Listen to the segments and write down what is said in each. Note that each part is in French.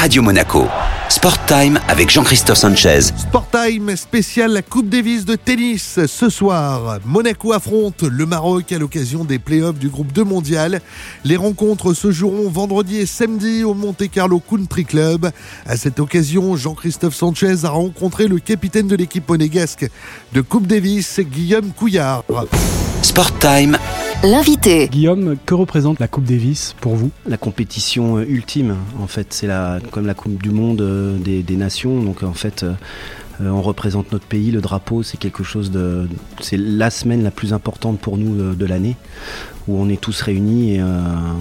Radio Monaco. Sport Time avec Jean-Christophe Sanchez. Sport Time spécial la Coupe Davis de tennis. Ce soir, Monaco affronte le Maroc à l'occasion des playoffs du groupe 2 mondial. Les rencontres se joueront vendredi et samedi au Monte Carlo Country Club. À cette occasion, Jean-Christophe Sanchez a rencontré le capitaine de l'équipe monégasque de Coupe Davis, Guillaume Couillard. Sport Time L'invité. Guillaume, que représente la Coupe Davis pour vous? La compétition euh, ultime, en fait, c'est la, comme la Coupe du Monde euh, des, des nations. Donc en fait, euh, euh, on représente notre pays, le drapeau, c'est quelque chose de, c'est la semaine la plus importante pour nous de, de l'année, où on est tous réunis et euh,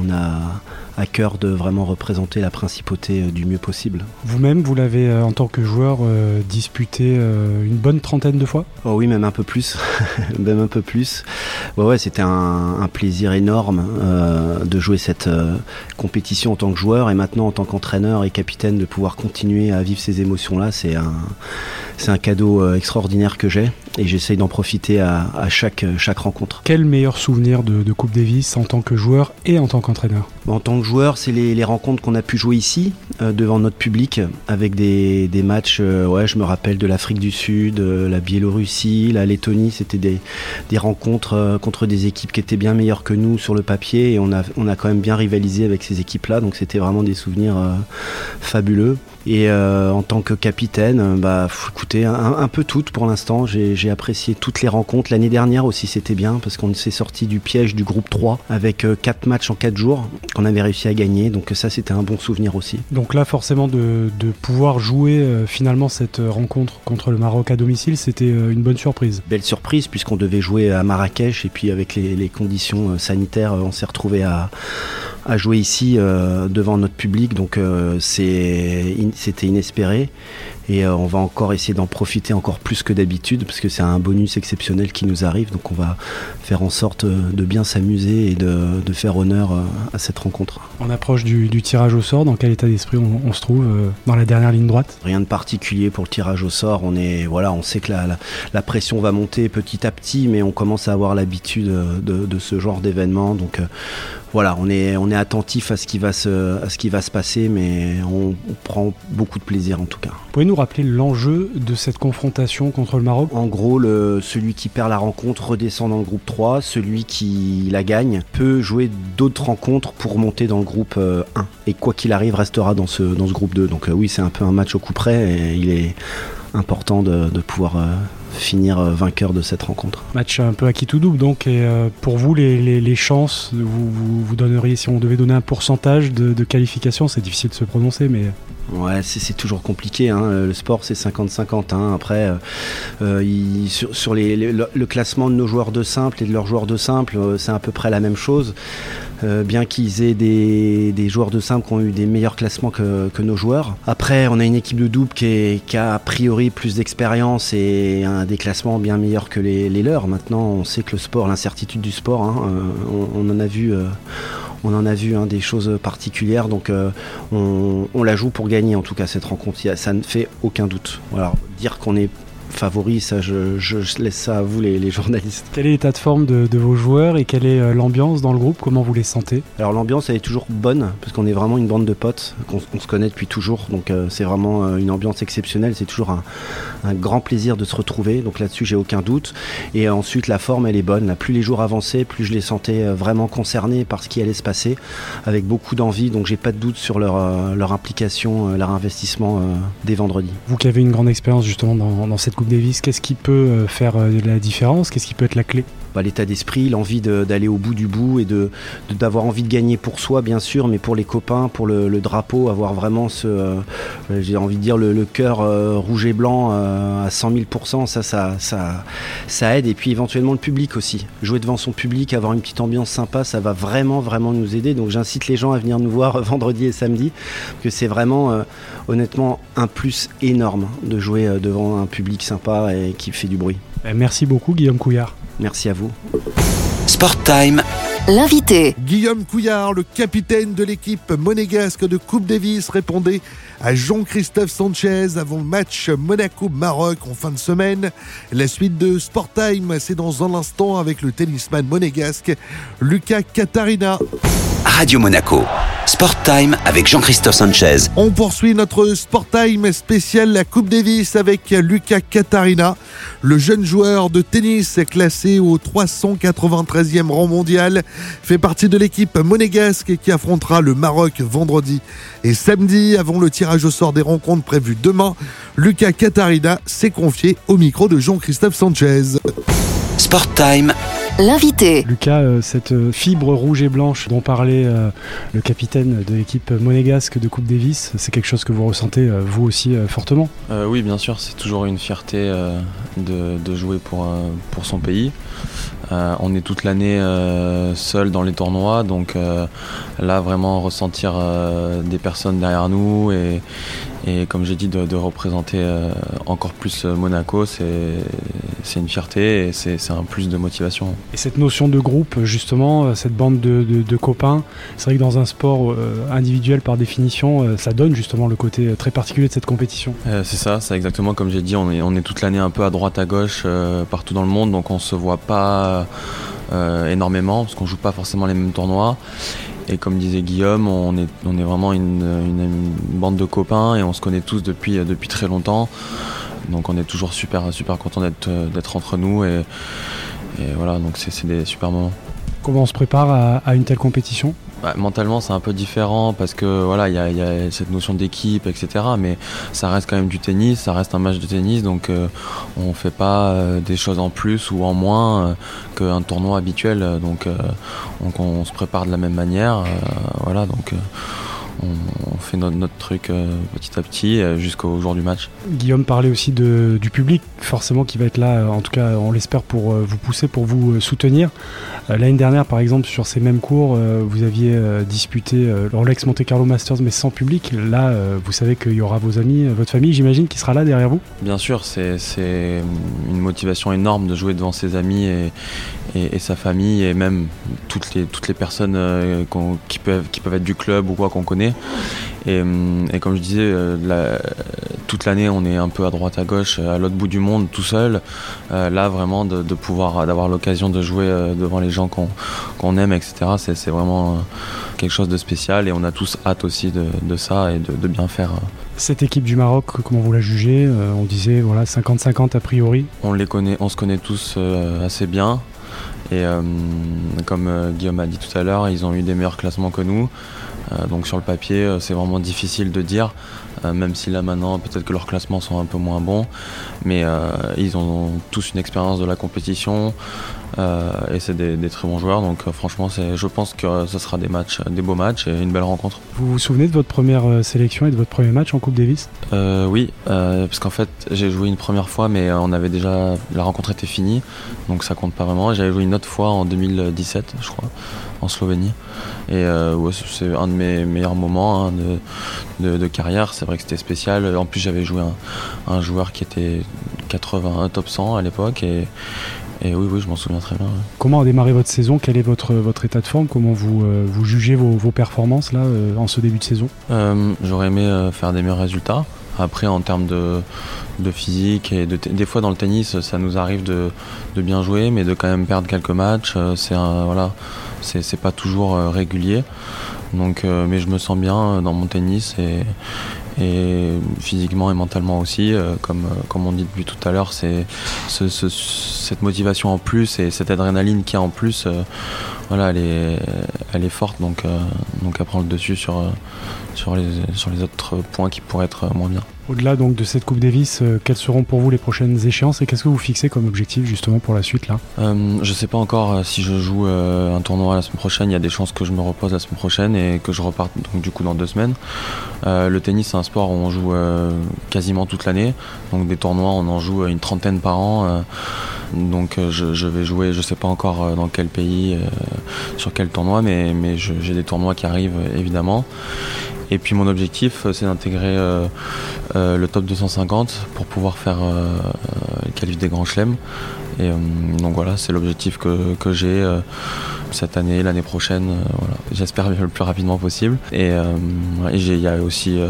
on a à cœur de vraiment représenter la principauté euh, du mieux possible. Vous-même, vous l'avez euh, en tant que joueur euh, disputé une bonne trentaine de fois? Oh oui, même un peu plus, même un peu plus. Ouais, ouais, c'était un, un plaisir énorme euh, de jouer cette euh, compétition en tant que joueur et maintenant en tant qu'entraîneur et capitaine de pouvoir continuer à vivre ces émotions-là, c'est un, c'est un cadeau extraordinaire que j'ai et j'essaye d'en profiter à, à chaque, chaque rencontre. Quel meilleur souvenir de, de Coupe Davis en tant que joueur et en tant qu'entraîneur? En tant que c'est les, rencontres qu'on a pu jouer ici, euh, devant notre public, avec des, matchs, euh, ouais, je me rappelle de l'Afrique du Sud, euh, la Biélorussie, la Lettonie, c'était des, rencontres contre des équipes qui étaient bien meilleures que nous sur le papier, et on a, on a quand même bien rivalisé avec ces équipes-là, donc c'était vraiment des souvenirs fabuleux. Et euh, en tant que capitaine, euh, bah, écoutez, un, un peu toutes pour l'instant. J'ai apprécié toutes les rencontres. L'année dernière aussi, c'était bien parce qu'on s'est sorti du piège du groupe 3 avec 4 matchs en 4 jours qu'on avait réussi à gagner. Donc ça, c'était un bon souvenir aussi. Donc là, forcément, de, de pouvoir jouer euh, finalement cette euh, rencontre contre le Maroc à domicile, c'était euh, une bonne surprise. Belle surprise puisqu'on devait jouer à Marrakech et puis avec les, les conditions euh, sanitaires, euh, on s'est retrouvé à, à jouer ici euh, devant notre public. Donc euh, in- c'était inespéré et euh, on va encore essayer d'en profiter encore plus que d'habitude parce que c'est un bonus exceptionnel qui nous arrive. Donc on va faire en sorte de bien s'amuser et de, de faire honneur à cette rencontre. On approche du, du tirage au sort. Dans quel état d'esprit on, on se trouve dans la dernière ligne droite? Rien de particulier pour le tirage au sort. On est voilà, on sait que la, la, la pression va monter petit à petit, mais on commence à avoir l'habitude de, de ce genre d'événement. Donc voilà, on est on est attentif à ce qui va se à ce qui va se passer, mais on, on prend beaucoup de plaisir en tout cas. Pouvez-nous rappeler l'enjeu de cette confrontation contre le Maroc? En gros, le, celui qui perd la rencontre redescend dans le groupe 3, celui qui la gagne peut jouer d'autres rencontres pour monter dans le groupe euh, 1. Et quoi qu'il arrive, restera dans ce, dans ce groupe 2. Donc euh, oui, c'est un peu un match au coup près et il est important de, de pouvoir euh, finir euh, vainqueur de cette rencontre. Match un peu à qui tout double donc. Et euh, pour vous, les, chances, vous, vous, vous donneriez, si on devait donner un pourcentage de, de qualification, c'est difficile de se prononcer, mais Ouais, c'est toujours compliqué. Hein. Le sport, c'est 50-50. Hein. Après, euh, euh, sur, le, classement de nos joueurs de simple et de leurs joueurs de simple, euh, c'est à peu près la même chose. Euh, bien qu'ils aient des, joueurs de simple qui ont eu des meilleurs classements que, nos joueurs. Après, on a une équipe de double qui, a a priori plus d'expérience et un des classements bien meilleurs que les, leurs. Maintenant, on sait que le sport, l'incertitude du sport, hein, euh, on, en a vu. euh, on en a vu hein, des choses particulières, donc euh, on, la joue pour gagner en tout cas cette rencontre. Ça ne fait aucun doute. Dire qu'on est favori, ça, je, laisse ça à vous les, les journalistes. quel est l'état de forme de, de vos joueurs et quelle est euh, l'ambiance dans le groupe? Comment vous les sentez? Alors l'ambiance elle est toujours bonne parce qu'on est vraiment une bande de potes, qu'on on se connaît depuis toujours, donc euh, c'est vraiment euh, une ambiance exceptionnelle. C'est toujours un, un grand plaisir de se retrouver, donc là-dessus j'ai aucun doute. Et euh, ensuite la forme elle est bonne. Là, plus les jours avançaient, plus je les sentais vraiment concernés par ce qui allait se passer, avec beaucoup d'envie. Donc j'ai pas de doute sur leur, leur implication, leur investissement dès vendredi. Vous qui avez une grande expérience justement dans, dans cette Davis, qu'est-ce qui peut euh, faire euh, la différence? Qu'est-ce qui peut être la clé? Bah, l'état d'esprit, l'envie d'aller au bout du bout et d'avoir envie de gagner pour soi, bien sûr, mais pour les copains, pour le, drapeau, avoir vraiment ce, euh, j'ai envie de dire le, cœur euh, rouge et blanc euh, à 100 000 ça, ça, ça, ça aide. Et puis éventuellement le public aussi, jouer devant son public, avoir une petite ambiance sympa, ça va vraiment, vraiment nous aider. Donc j'incite les gens à venir nous voir vendredi et samedi, que c'est vraiment, honnêtement, un plus énorme de jouer devant un public sympa et qui fait du bruit. Euh, Merci beaucoup Guillaume Couillard. Merci à vous. Sport Time L'invité. Guillaume Couillard, le capitaine de l'équipe monégasque de Coupe Davis, répondait à Jean-Christophe Sanchez avant le match Monaco-Maroc en fin de semaine. La suite de Sport Time, c'est dans un instant avec le tennisman monégasque Lucas Katarina. Radio Monaco. Sport Time avec Jean-Christophe Sanchez. On poursuit notre Sport Time spécial la Coupe Davis avec Lucas Katarina, le jeune joueur de tennis classé au 393e rang mondial, fait partie de l'équipe monégasque qui affrontera le Maroc vendredi et samedi avant le tirage au sort des rencontres prévues demain. Lucas Katarina s'est confié au micro de Jean-Christophe Sanchez. Sport Time L'invité. Lucas, euh, cette euh, fibre rouge et blanche dont parlait euh, le capitaine de l'équipe monégasque de Coupe Davis, c'est quelque chose que vous ressentez vous aussi fortement? Euh, oui, bien sûr, c'est toujours une fierté de, de jouer pour, pour son pays. Euh, on est toute l'année euh, seul dans les tournois, donc euh, là vraiment ressentir euh, des personnes derrière nous et, et comme j'ai dit de, de représenter euh, encore plus euh, Monaco, c'est une fierté et c'est un plus de motivation. Et cette notion de groupe, justement, euh, cette bande de, de- de copains, c'est vrai que dans un sport individuel par définition, ça donne justement le côté très particulier de cette compétition. Euh, c'est ça, c'est exactement comme j'ai dit, on est, on est toute l'année un peu à droite à gauche euh, partout dans le monde, donc on se voit pas euh, énormément parce qu'on joue pas forcément les mêmes tournois. Et comme disait Guillaume, on est, vraiment une, bande de copains et on se connaît tous depuis, depuis très longtemps. Donc on est toujours super, super content d'être, d'être entre nous et, voilà, donc c'est, des super moments. Comment on se prépare à une telle compétition? Bah, mentalement, c'est un peu différent parce que voilà, il y, y a cette notion d'équipe, etc. Mais ça reste quand même du tennis, ça reste un match de tennis, donc euh, on fait pas euh, des choses en plus ou en moins euh, qu'un tournoi habituel. Donc, euh, donc on, se prépare de la même manière, euh, voilà. Donc on, on fait notre, notre truc euh, petit à petit euh, jusqu'au jour du match. Guillaume parlait aussi de, du public, forcément, qui va être là, euh, en tout cas, on l'espère, pour vous pousser, pour vous soutenir. L'année dernière, par exemple, sur ces mêmes cours, vous aviez disputé le Rolex Monte Carlo Masters, mais sans public. Là, vous savez qu'il y aura vos amis, votre famille, j'imagine, qui sera là derrière vous. Bien sûr, c'est une motivation énorme de jouer devant ses amis et, et- et sa famille et même toutes les, toutes les personnes euh, qui, peuvent, qui peuvent être du club ou quoi qu'on connaît. Et, hum, et comme je disais, euh, la- toute l'année on est un peu à droite à gauche, à l'autre bout du monde, tout seul. Euh, là vraiment de, de pouvoir d'avoir l'occasion de jouer euh, devant les gens qu'on aime, etc. C'est vraiment euh, quelque chose de spécial et on a tous hâte aussi de, de ça et de, de bien faire. euh, Cette équipe du Maroc, comment vous la jugez? Euh, On disait, voilà, 50-50 a priori. On les connaît, on se connaît tous euh, assez bien. Et euh, comme euh, Guillaume a dit tout à l'heure, ils ont eu des meilleurs classements que nous. Euh, donc sur le papier, euh, c'est vraiment difficile de dire, euh, même si là maintenant peut-être que leurs classements sont un peu moins bons. Mais euh, ils ont tous une expérience de la compétition euh, et c'est des, des très bons joueurs. Donc franchement, je pense que ce sera des matchs, des beaux matchs et une belle rencontre. Vous vous souvenez de votre première sélection et de votre premier match en Coupe Davis? Oui, parce qu'en fait j'ai joué une première fois, mais on avait déjà la rencontre était finie, donc ça compte pas vraiment. J'avais joué une autre fois en 2017, je crois, en Slovénie. Et ouais, c'est- c'est un de mes meilleurs moments hein, de, de- de carrière. C'est vrai que c'était spécial. En plus, j'avais joué un, un joueur qui était 81 top 100 à l'époque, et, et oui, oui, je m'en souviens très bien. ouais. Comment a démarré votre saison? Quel est votre, votre état de forme? Comment vous, euh, vous jugez vos, vos performances là euh, en ce début de saison? Euh, J'aurais aimé faire des meilleurs résultats. Après, en termes de, de physique et de des fois dans le tennis, ça nous arrive de, de bien jouer, mais de quand même perdre quelques matchs. C'est voilà, c'est pas toujours régulier. Donc, mais je me sens bien dans mon tennis et, et physiquement et mentalement aussi. euh, comme, euh, comme on dit depuis tout à l'heure, c'est ce- ce- cette motivation en plus et cette adrénaline qu'il y a en plus. Voilà, elle est, elle est forte, donc, euh, donc elle prend le dessus sur, euh, sur, les, sur les autres points qui pourraient être moins bien. Au-delà donc de cette Coupe Davis, euh, quelles seront pour vous les prochaines échéances et qu'est-ce que vous fixez comme objectif justement pour la suite là? Euh, je sais pas encore euh, si je joue un tournoi la semaine prochaine. Il y a des chances que je me repose la semaine prochaine et que je reparte donc du coup dans deux semaines. Le tennis c'est un sport où on joue quasiment toute l'année. Donc des tournois on en joue une trentaine par an. Euh, donc euh, je, vais jouer, je sais pas encore euh, dans quel pays, euh, sur quel tournoi, mais, j'ai des tournois qui arrivent euh, évidemment. Et puis mon objectif, c'est d'intégrer le top 250 pour pouvoir faire le qualif des grands chelems. Et donc voilà, c'est l'objectif que j'ai cette année, l'année prochaine, j'espère le plus rapidement possible. Et il y a aussi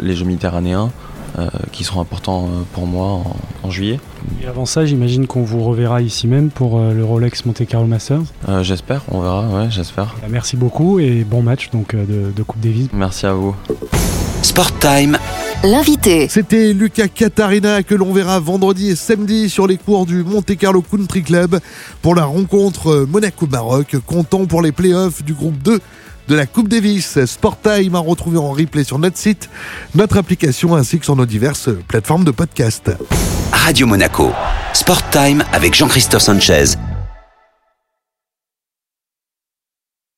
les Jeux méditerranéens. Euh, qui seront importants euh, pour moi en, juillet. Et avant ça, j'imagine qu'on vous reverra ici même pour euh, le Rolex Monte Carlo Masters. j'espère, on verra, ouais, j'espère. Bah, merci beaucoup et bon match donc de, de Coupe Davis. Merci à vous. Sport Time. L'invité. C'était Lucas Catarina que l'on verra vendredi et samedi sur les cours du Monte Carlo Country Club pour la rencontre Monaco-Maroc, comptant pour les playoffs du groupe 2 de la Coupe Davis. Sport Time à retrouver en replay sur notre site, notre application ainsi que sur nos diverses plateformes de podcast. Radio Monaco, Sport Time avec Jean-Christophe Sanchez